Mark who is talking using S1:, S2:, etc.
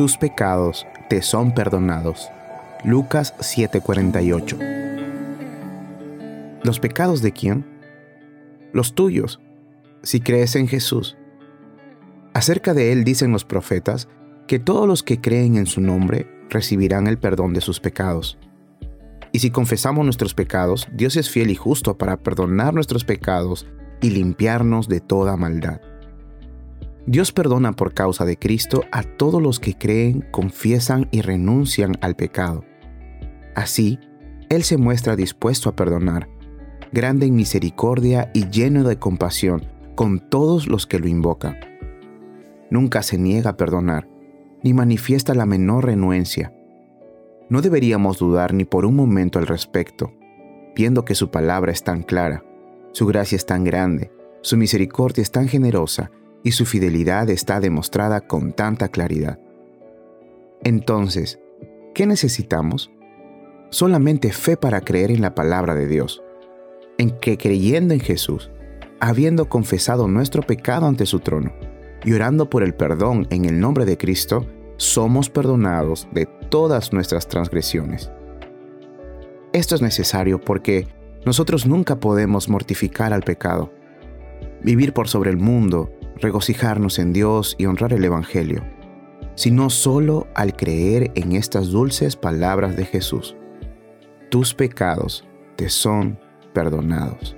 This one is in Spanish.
S1: tus pecados te son perdonados. Lucas 7:48. ¿Los pecados de quién? Los tuyos, si crees en Jesús. Acerca de Él dicen los profetas que todos los que creen en su nombre recibirán el perdón de sus pecados. Y si confesamos nuestros pecados, Dios es fiel y justo para perdonar nuestros pecados y limpiarnos de toda maldad. Dios perdona por causa de Cristo a todos los que creen, confiesan y renuncian al pecado. Así, Él se muestra dispuesto a perdonar, grande en misericordia y lleno de compasión con todos los que lo invocan. Nunca se niega a perdonar, ni manifiesta la menor renuencia. No deberíamos dudar ni por un momento al respecto, viendo que su palabra es tan clara, su gracia es tan grande, su misericordia es tan generosa y su fidelidad está demostrada con tanta claridad. Entonces, ¿qué necesitamos? Solamente fe para creer en la palabra de Dios, en que creyendo en Jesús, habiendo confesado nuestro pecado ante su trono y orando por el perdón en el nombre de Cristo, somos perdonados de todas nuestras transgresiones. Esto es necesario porque nosotros nunca podemos mortificar al pecado, vivir por sobre el mundo regocijarnos en Dios y honrar el Evangelio, sino solo al creer en estas dulces palabras de Jesús. Tus pecados te son perdonados.